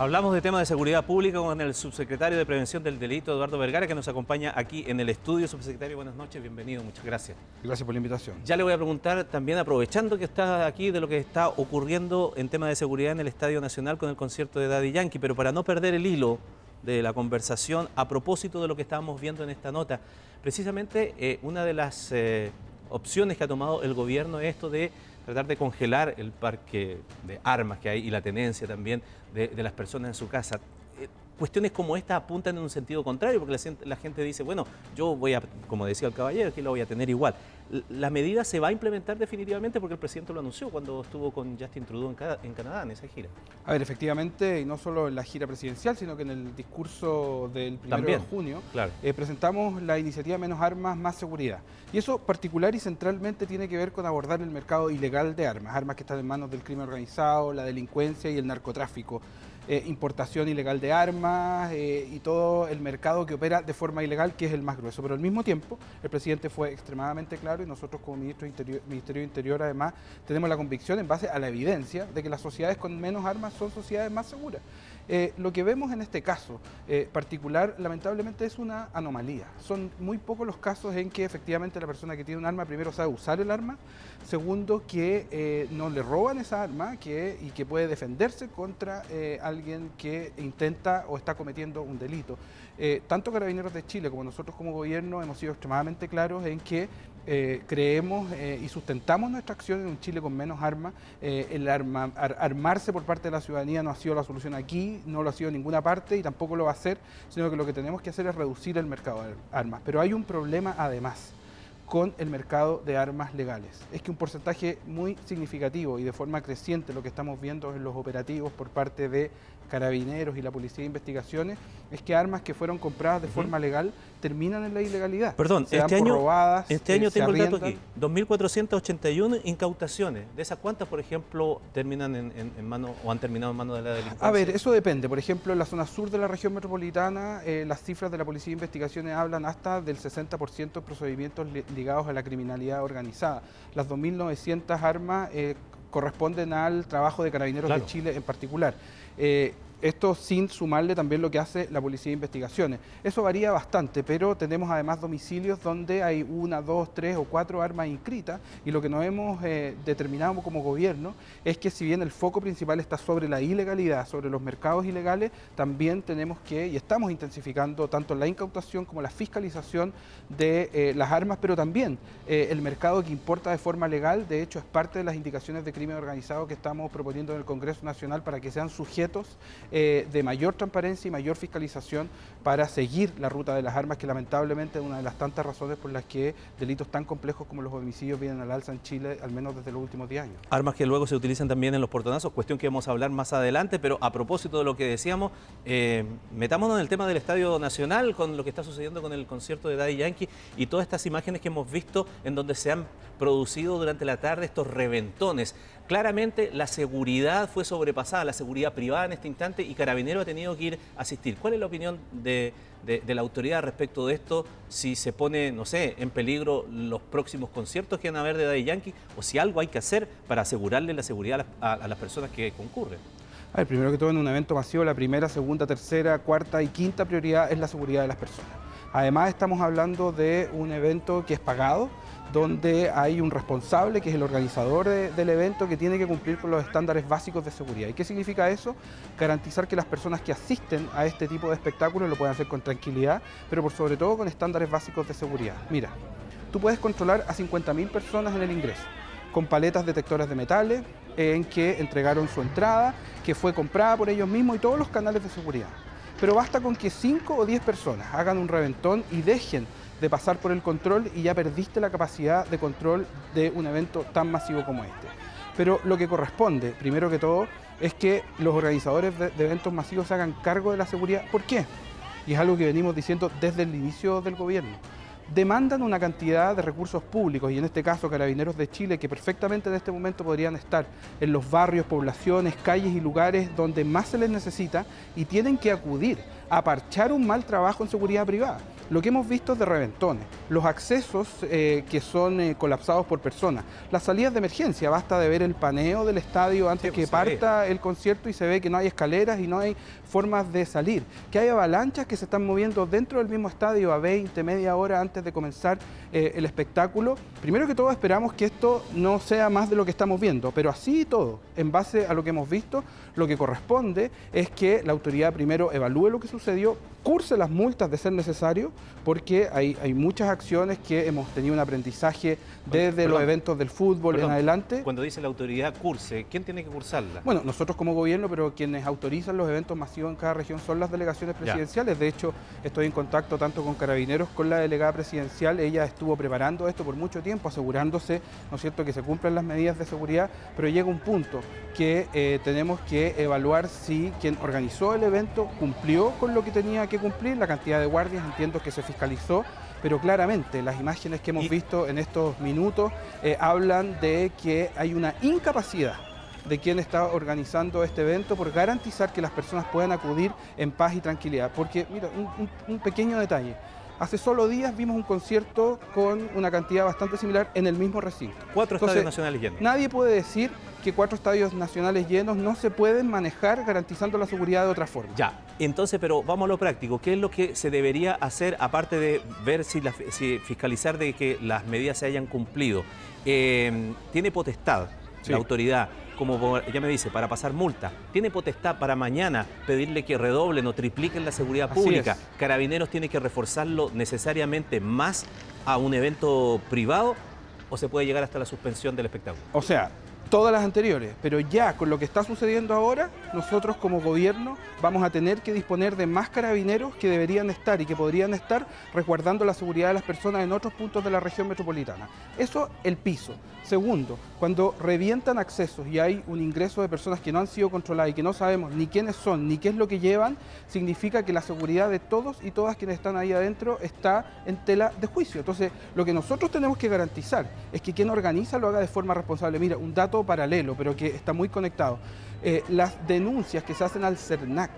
Hablamos de temas de seguridad pública con el subsecretario de Prevención del Delito, Eduardo Vergara, que nos acompaña aquí en el estudio. Subsecretario, buenas noches, bienvenido, muchas gracias. Gracias por la invitación. Ya le voy a preguntar también, aprovechando que está aquí, de lo que está ocurriendo en tema de seguridad en el Estadio Nacional con el concierto de Daddy Yankee, pero para no perder el hilo de la conversación, a propósito de lo que estábamos viendo en esta nota, precisamente eh, una de las eh, opciones que ha tomado el gobierno es esto de tratar de congelar el parque de armas que hay y la tenencia también de, las personas en su casa. Eh, cuestiones como esta apuntan en un sentido contrario, porque la, gente dice, bueno, yo voy a, como decía el caballero, aquí lo voy a tener igual la medida se va a implementar definitivamente porque el presidente lo anunció cuando estuvo con Justin Trudeau en, Canadá, en esa gira. A ver, efectivamente, y no solo en la gira presidencial, sino que en el discurso del 1 de junio, eh, presentamos la iniciativa Menos Armas, Más Seguridad. Y eso particular y centralmente tiene que ver con abordar el mercado ilegal de armas, armas que están en manos del crimen organizado, la delincuencia y el narcotráfico. Eh, importación ilegal de armas eh, y todo el mercado que opera de forma ilegal, que es el más grueso. Pero al mismo tiempo, el presidente fue extremadamente claro y nosotros como ministro Interior, Ministerio de Interior además tenemos la convicción en base a la evidencia de que las sociedades con menos armas son sociedades más seguras. Eh, lo que vemos en este caso particular, lamentablemente, es una anomalía. Son muy pocos los casos en que efectivamente la persona que tiene un arma primero sabe usar el arma, segundo que no le roban esa arma que, y que puede defenderse contra alguien alguien que intenta o está cometiendo un delito. Eh, tanto Carabineros de Chile como nosotros como gobierno hemos sido extremadamente claros en que eh, creemos eh, y sustentamos nuestra acción en un Chile con menos armas. el armarse por parte de la ciudadanía no ha sido la solución aquí, no lo ha sido en ninguna parte y tampoco lo va a hacer, sino que lo que tenemos que hacer es reducir el mercado de armas. Pero hay un problema además con el mercado de armas legales. Es que un porcentaje muy significativo y de forma creciente lo que estamos viendo en los operativos por parte de carabineros y la policía de investigaciones es que armas que fueron compradas de forma legal terminan en la ilegalidad. Perdón, este año, robadas, este año tengo el dato aquí, 2.481 incautaciones. ¿De esas cuántas, por ejemplo, terminan en, en, mano o han terminado en manos de la delincuencia? A ver, eso depende. Por ejemplo, en la zona sur de la región metropolitana, eh, las cifras de la policía de investigaciones hablan hasta del 60% de procedimientos ligados a la criminalidad organizada. Las 2.900 armas eh, corresponden al trabajo de carabineros de Chile en particular. Eh, esto sin sumarle también lo que hace la Policía de Investigaciones. Eso varía bastante, pero tenemos además domicilios donde hay una, dos, tres o cuatro armas inscritas y lo que nos hemos eh, determinado como gobierno es que si bien el foco principal está sobre la ilegalidad, sobre los mercados ilegales, también tenemos que, y estamos intensificando tanto la incautación como la fiscalización de eh, las armas, pero también eh, el mercado que importa de forma legal, de hecho es parte de las indicaciones de crimen organizado que estamos proponiendo en el Congreso Nacional para que sean sujetos eh, de mayor transparencia y mayor fiscalización para seguir la ruta de las armas, que lamentablemente es una de las tantas razones por las que delitos tan complejos como los homicidios vienen al alza en Chile, al menos desde los últimos 10 años. Armas que luego se utilizan también en los portonazos, cuestión que vamos a hablar más adelante, pero a propósito de lo que decíamos, eh, metámonos en el tema del Estadio Nacional, con lo que está sucediendo con el concierto de Daddy Yankee y todas estas imágenes que hemos visto en donde se han producido durante la tarde estos reventones. Claramente la seguridad fue sobrepasada, la seguridad privada en este instante y Carabinero ha tenido que ir a asistir. ¿Cuál es la opinión de, la autoridad respecto de esto? Si se pone, no sé, en peligro los próximos conciertos que van a haber de Daddy Yankee o si algo hay que hacer para asegurarle la seguridad a, las personas que concurren. A ver, primero que todo en un evento masivo, la primera, segunda, tercera, cuarta y quinta prioridad es la seguridad de las personas. Además estamos hablando de un evento que es pagado, donde hay un responsable, que es el organizador del evento, que tiene que cumplir con los estándares básicos de seguridad. ¿Y qué significa eso? Garantizar que las personas que asisten a este tipo de espectáculos lo puedan hacer con tranquilidad, pero por sobre todo con estándares básicos de seguridad. Mira, tú puedes controlar a 50.000 personas en el ingreso, con paletas detectoras de metales, en que entregaron su entrada, que fue comprada por ellos mismos y todos los canales de seguridad. Pero basta con que 5 o 10 personas hagan un reventón y dejen de pasar por el control y ya perdiste la capacidad de control de un evento tan masivo como este. Pero lo que corresponde, primero que todo, es que los organizadores de, eventos masivos se hagan cargo de la seguridad. ¿Por qué? Y es algo que venimos diciendo desde el inicio del gobierno. Demandan una cantidad de recursos públicos, y en este caso Carabineros de Chile, que perfectamente en este momento podrían estar en los barrios, poblaciones, calles y lugares donde más se les necesita y tienen que acudir a parchar un mal trabajo en seguridad privada. Lo que hemos visto es de reventones, los accesos eh, que son eh, colapsados por personas, las salidas de emergencia, basta de ver el paneo del estadio antes que pues, parta el concierto y se ve que no hay escaleras y no hay formas de salir, que hay avalanchas que se están moviendo dentro del mismo estadio a 20, media hora antes de comenzar eh, el espectáculo. Primero que todo esperamos que esto no sea más de lo que estamos viendo, pero así y todo, en base a lo que hemos visto, lo que corresponde es que la autoridad primero evalúe lo que sucedió, curse las multas de ser necesario, porque hay, hay muchas acciones que hemos tenido un aprendizaje desde los eventos del fútbol en adelante. Cuando dice la autoridad curse, ¿quién tiene que cursarla? Bueno, nosotros como gobierno, pero quienes autorizan los eventos masivos en cada región son las delegaciones presidenciales. De hecho, estoy en contacto tanto con carabineros, con la delegada presidencial. Ella estuvo preparando esto por mucho tiempo, asegurándose, ¿no es cierto?, que se cumplan las medidas de seguridad, pero llega un punto que eh, tenemos que evaluar si quien organizó el evento cumplió con lo que tenía que cumplir, la cantidad de guardias, entiendo que se fiscalizó, pero claramente las imágenes que hemos visto en estos minutos eh, hablan de que hay una incapacidad de quien está organizando este evento por garantizar que las personas puedan acudir en paz y tranquilidad. Porque, mira, un pequeño detalle. Hace solo días vimos un concierto con una cantidad bastante similar en el mismo recinto. Cuatro estadios nacionales llenos. Nadie puede decir que cuatro estadios nacionales llenos no se pueden manejar garantizando la seguridad de otra forma. Ya, entonces, pero vamos a lo práctico. ¿Qué es lo que se debería hacer aparte de ver si, fiscalizar de que las medidas se hayan cumplido? Eh, ¿Tiene potestad la autoridad como ya me dice, para pasar multa. Tiene potestad para mañana pedirle que redoblen o tripliquen la seguridad pública. Carabineros tiene que reforzarlo necesariamente más a un evento privado o se puede llegar hasta la suspensión del espectáculo. O sea, todas las anteriores, pero ya con lo que está sucediendo ahora, nosotros como gobierno vamos a tener que disponer de más carabineros que deberían estar y que podrían estar resguardando la seguridad de las personas en otros puntos de la región metropolitana. Eso el piso. Segundo, cuando revientan accesos y hay un ingreso de personas que no han sido controladas y que no sabemos ni quiénes son ni qué es lo que llevan, significa que la seguridad de todos y todas quienes están ahí adentro está en tela de juicio. Entonces, lo que nosotros tenemos que garantizar es que quien organiza lo haga de forma responsable. Mira, un dato paralelo, pero que está muy conectado. Eh, las denuncias que se hacen al CERNAC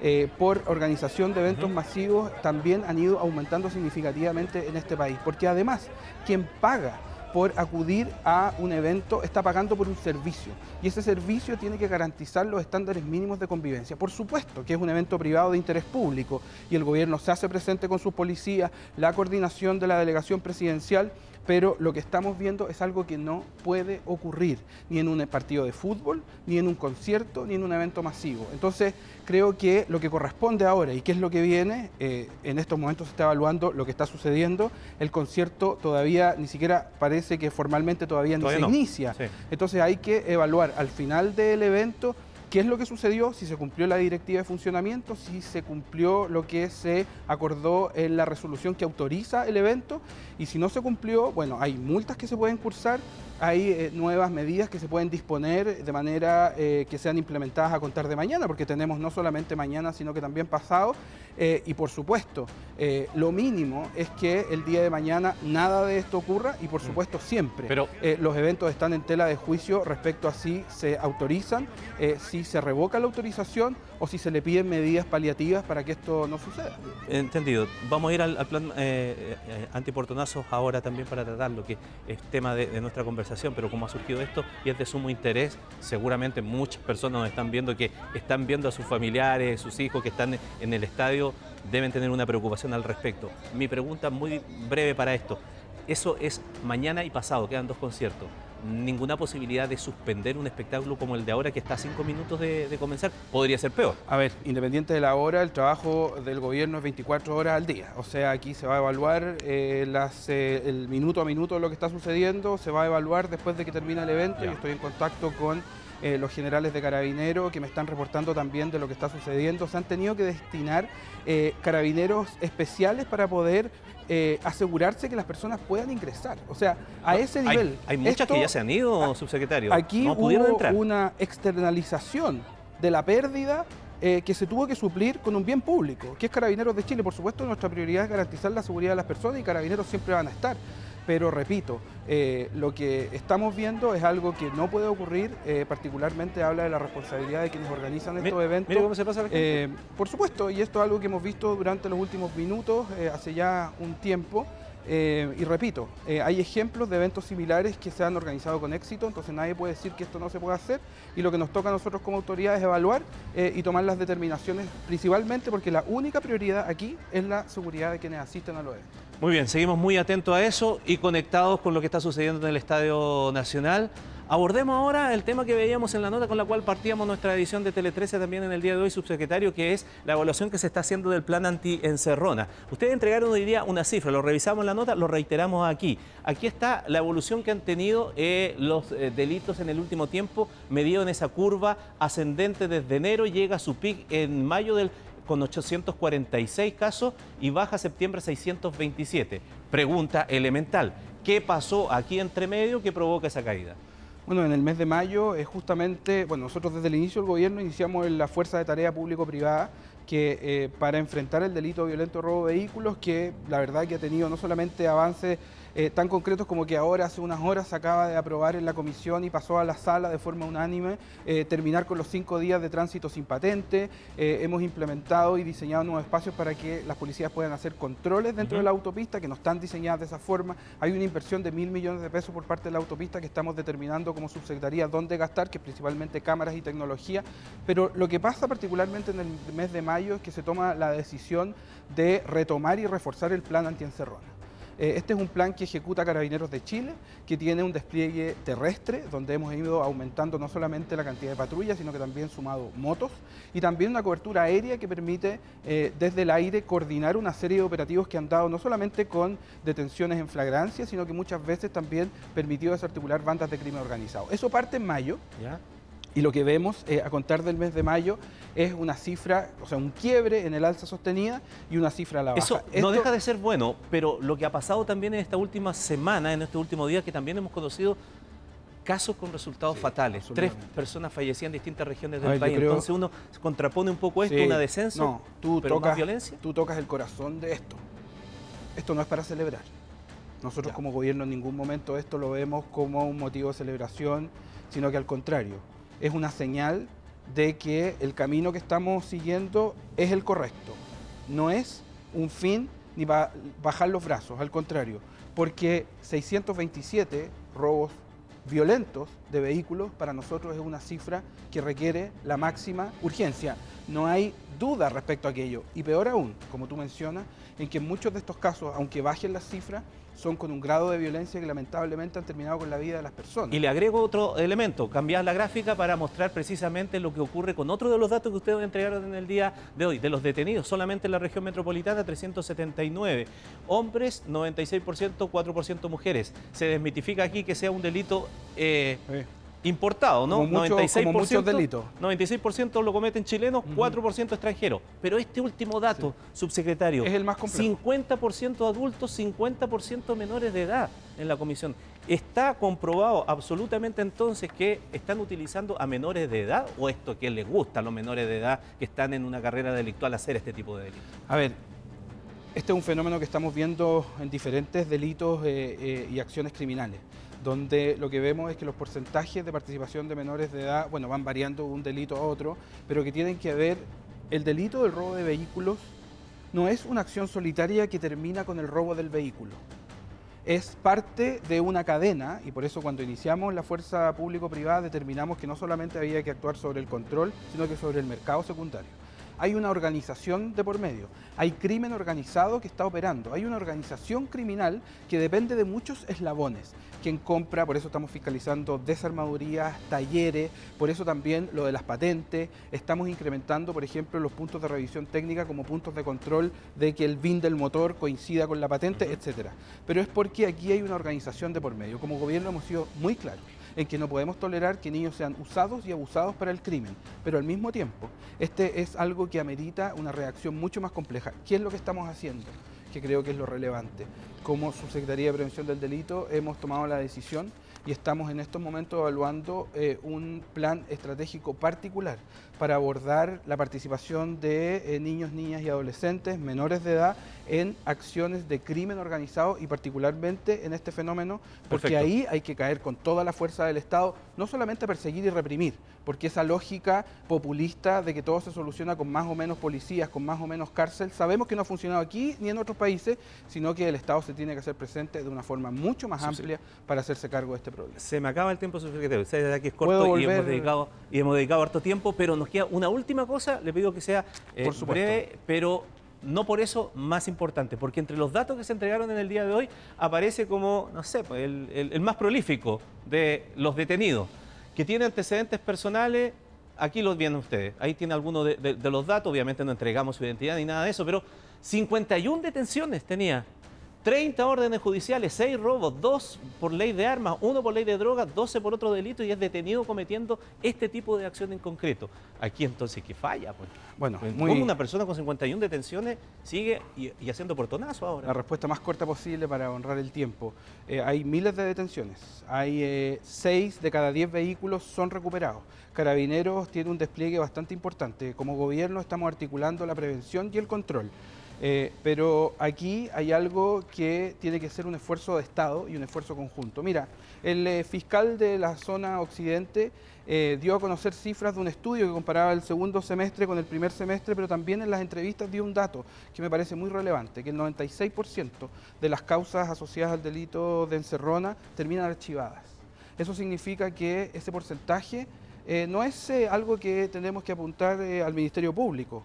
eh, por organización de eventos masivos también han ido aumentando significativamente en este país, porque además quien paga por acudir a un evento está pagando por un servicio y ese servicio tiene que garantizar los estándares mínimos de convivencia. Por supuesto que es un evento privado de interés público y el gobierno se hace presente con sus policías, la coordinación de la delegación presidencial pero lo que estamos viendo es algo que no puede ocurrir ni en un partido de fútbol, ni en un concierto, ni en un evento masivo. Entonces, creo que lo que corresponde ahora y qué es lo que viene, eh, en estos momentos se está evaluando lo que está sucediendo, el concierto todavía ni siquiera parece que formalmente todavía, no se inicia. Entonces hay que evaluar al final del evento ¿Qué es lo que sucedió? Si se cumplió la directiva de funcionamiento, si se cumplió lo que se acordó en la resolución que autoriza el evento y si no se cumplió, bueno, hay multas que se pueden cursar, hay eh, nuevas medidas que se pueden disponer de manera eh, que sean implementadas a contar de mañana, porque tenemos no solamente mañana, sino que también pasado. Eh, y por supuesto, lo mínimo es que el día de mañana nada de esto ocurra y por mm. supuesto siempre Pero, los eventos están en tela de juicio respecto a si se autorizan, si se revoca la autorización o si se le piden medidas paliativas para que esto no suceda. Entendido. Vamos a ir al, plan antiportonazos ahora también para tratarlo, que es tema de nuestra conversación pero como ha surgido esto y es de sumo interés, seguramente muchas personas nos están viendo que están viendo a sus familiares, sus hijos que están en el estadio, deben tener una preocupación al respecto. Mi pregunta muy breve para esto, eso es mañana y pasado, quedan dos conciertos ninguna posibilidad de suspender un espectáculo como el de ahora que está a cinco minutos de, comenzar, podría ser peor. A ver, independiente de la hora, el trabajo del gobierno es 24 horas al día. O sea, aquí se va a evaluar eh, las, eh, el minuto a minuto de lo que está sucediendo, se va a evaluar después de que termine el evento y estoy en contacto con eh, los generales de carabineros que me están reportando también de lo que está sucediendo. Se han tenido que destinar carabineros especiales para poder eh, asegurarse que las personas puedan ingresar. O sea, a ese nivel. Hay, muchas que ya se han ido, subsecretario. Aquí no hubo entrar. una externalización de la pérdida eh, que se tuvo que suplir con un bien público, que es Carabineros de Chile. Por supuesto, nuestra prioridad es garantizar la seguridad de las personas y Carabineros siempre van a estar pero repito, eh, lo que estamos viendo es algo que no puede ocurrir, eh, particularmente habla de la responsabilidad de quienes organizan estos eventos. cómo se pasa eh, por supuesto, y esto es algo que hemos visto durante los últimos minutos, hace ya un tiempo. Y repito, hay ejemplos de eventos similares que se han organizado con éxito, entonces nadie puede decir que esto no se puede hacer y lo que nos toca a nosotros como autoridad es evaluar y tomar las determinaciones, principalmente porque la única prioridad aquí es la seguridad de quienes asisten a los eventos. Muy bien, seguimos muy atentos a eso y conectados con lo que está sucediendo en el Estadio Nacional. Abordemos ahora el tema que veíamos en la nota con la cual partíamos nuestra edición de Tele 13 también en el día de hoy, subsecretario, que es la evaluación que se está haciendo del plan anti-encerrona. Ustedes entregaron hoy día una cifra, lo revisamos en la nota, lo reiteramos aquí. Aquí está la evolución que han tenido eh, los eh, delitos en el último tiempo, medido en esa curva ascendente desde enero, llega a su pic en mayo del con 846 casos y baja septiembre 627. Pregunta elemental, ¿qué pasó aquí entre medio que provoca esa caída? Bueno, en el mes de mayo es justamente, bueno, nosotros desde el inicio del gobierno iniciamos la Fuerza de Tarea Público-Privada que eh, para enfrentar el delito violento robo de vehículos, que la verdad que ha tenido no solamente avances eh, tan concretos como que ahora hace unas horas se acaba de aprobar en la comisión y pasó a la sala de forma unánime, eh, terminar con los cinco días de tránsito sin patente. Eh, hemos implementado y diseñado nuevos espacios para que las policías puedan hacer controles dentro de la autopista que no están diseñadas de esa forma. Hay una inversión de mil millones de pesos por parte de la autopista que estamos determinando como subsecretaría dónde gastar, que es principalmente cámaras y tecnología. Pero lo que pasa particularmente en el mes de mayo es que se toma la decisión de retomar y reforzar el plan antiencerrona. Eh, este es un plan que ejecuta Carabineros de Chile, que tiene un despliegue terrestre, donde hemos ido aumentando no solamente la cantidad de patrullas, sino que también sumado motos, y también una cobertura aérea que permite eh, desde el aire coordinar una serie de operativos que han dado no solamente con detenciones en flagrancia, sino que muchas veces también permitido desarticular bandas de crimen organizado. Eso parte en mayo. Y lo que vemos eh, a contar del mes de mayo es una cifra, o sea, un quiebre en el alza sostenida y una cifra a la baja. Eso no deja de ser bueno, pero lo que ha pasado también en esta última semana, en este último día, que también hemos conocido casos con resultados fatales. Tres personas fallecían en distintas regiones del país. Entonces uno contrapone un poco esto, una descenso, no, tú tocas, violencia. Tú tocas el corazón de esto. Esto no es para celebrar. Nosotros como gobierno en ningún momento esto lo vemos como un motivo de celebración, sino que al contrario es una señal de que el camino que estamos siguiendo es el correcto. No es un fin ni bajar los brazos, al contrario, porque 627 robos violentos de vehículos para nosotros es una cifra que requiere la máxima urgencia. No hay duda respecto a aquello. Y peor aún, como tú mencionas, en que muchos de estos casos, aunque bajen las cifras, son con un grado de violencia que lamentablemente han terminado con la vida de las personas. Y le agrego otro elemento, cambiar la gráfica para mostrar precisamente lo que ocurre con otro de los datos que ustedes entregaron en el día de hoy, de los detenidos, solamente en la región metropolitana 379, hombres 96%, 4% mujeres. Se desmitifica aquí que sea un delito... Eh, importado, ¿no? Como 96%, delitos. 96% lo cometen chilenos, 4% extranjeros. Pero este último dato, subsecretario, es el más complejo. 50% adultos, 50% menores de edad en la comisión. ¿Está comprobado absolutamente entonces que están utilizando a menores de edad o esto que les gusta a los menores de edad que están en una carrera delictual hacer este tipo de delitos? A ver, este es un fenómeno que estamos viendo en diferentes delitos eh, eh, y acciones criminales donde lo que vemos es que los porcentajes de participación de menores de edad, bueno, van variando de un delito a otro, pero que tienen que ver, el delito del robo de vehículos no es una acción solitaria que termina con el robo del vehículo. Es parte de una cadena y por eso cuando iniciamos la fuerza público-privada determinamos que no solamente había que actuar sobre el control, sino que sobre el mercado secundario hay una organización de por medio, hay crimen organizado que está operando, hay una organización criminal que depende de muchos eslabones. Quien compra, por eso estamos fiscalizando desarmadurías, talleres, por eso también lo de las patentes, estamos incrementando, por ejemplo, los puntos de revisión técnica como puntos de control de que el BIN del motor coincida con la patente, etcétera. Pero es porque aquí hay una organización de por medio. Como gobierno hemos sido muy claros en que no podemos tolerar que niños sean usados y abusados para el crimen, pero al mismo tiempo, este es algo que amerita una reacción mucho más compleja. ¿Qué es lo que estamos haciendo? Que creo que es lo relevante. Como Subsecretaría de Prevención del Delito hemos tomado la decisión y estamos en estos momentos evaluando eh, un plan estratégico particular para abordar la participación de eh, niños, niñas y adolescentes menores de edad en acciones de crimen organizado y particularmente en este fenómeno, porque ahí hay que caer con toda la fuerza del Estado, no solamente a perseguir y reprimir, porque esa lógica populista de que todo se soluciona con más o menos policías, con más o menos cárcel, sabemos que no ha funcionado aquí ni en otros países, sino que el Estado se tiene que hacer presente de una forma mucho más amplia para hacerse cargo de este problema. Se me acaba el tiempo, subsecretario. Usted aquí es corto y hemos, dedicado, y hemos dedicado harto tiempo, pero nos queda una última cosa. Le pido que sea eh, breve, pero no por eso más importante, porque entre los datos que se entregaron en el día de hoy aparece como, no sé, pues, el, más prolífico de los detenidos, que tiene antecedentes personales, aquí los vienen ustedes, ahí tiene algunos de, de los datos, obviamente no entregamos su identidad ni nada de eso, pero 51 detenciones tenía 30 órdenes judiciales, 6 robos, 2 por ley de armas, 1 por ley de drogas, 12 por otro delito y es detenido cometiendo este tipo de acción en concreto. Aquí entonces, ¿qué falla? Pues? Bueno, ¿Cómo una persona con 51 detenciones sigue y, haciendo portonazo ahora? La respuesta más corta posible para honrar el tiempo. Eh, hay miles de detenciones, hay 6 eh, de cada 10 vehículos son recuperados. Carabineros tiene un despliegue bastante importante. Como gobierno estamos articulando la prevención y el control. Eh, pero aquí hay algo que tiene que ser un esfuerzo de Estado y un esfuerzo conjunto. Mira, el eh, fiscal de la zona occidente eh, dio a conocer cifras de un estudio que comparaba el segundo semestre con el primer semestre, pero también en las entrevistas dio un dato que me parece muy relevante, que el 96% de las causas asociadas al delito de encerrona terminan archivadas. Eso significa que ese porcentaje no es algo que tenemos que apuntar al Ministerio Público,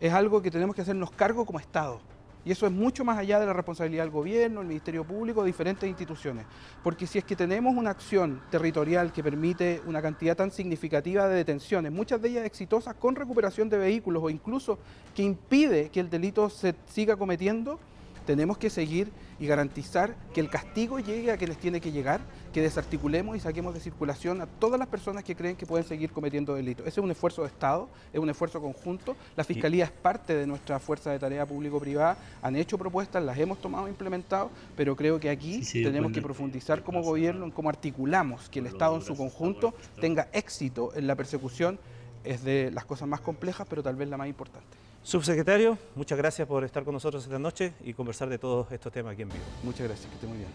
es algo que tenemos que hacernos cargo como Estado. Y eso es mucho más allá de la responsabilidad del gobierno, el Ministerio Público, diferentes instituciones. Porque si es que tenemos una acción territorial que permite una cantidad tan significativa de detenciones, muchas de ellas exitosas con recuperación de vehículos o incluso que impide que el delito se siga cometiendo, tenemos que seguir y garantizar que el castigo llegue a quienes tiene que llegar, que desarticulemos y saquemos de circulación a todas las personas que creen que pueden seguir cometiendo delitos. Ese es un esfuerzo de Estado, es un esfuerzo conjunto. La Fiscalía es parte de nuestra fuerza de tarea público-privada, han hecho propuestas, las hemos tomado e implementado, pero creo que aquí tenemos que profundizar como gobierno en cómo articulamos que el Estado en su conjunto tenga éxito en la persecución. Es de las cosas más complejas, pero tal vez la más importante. Subsecretario, muchas gracias por estar con nosotros esta noche y conversar de todos estos temas aquí en vivo. Muchas gracias, que esté muy bien.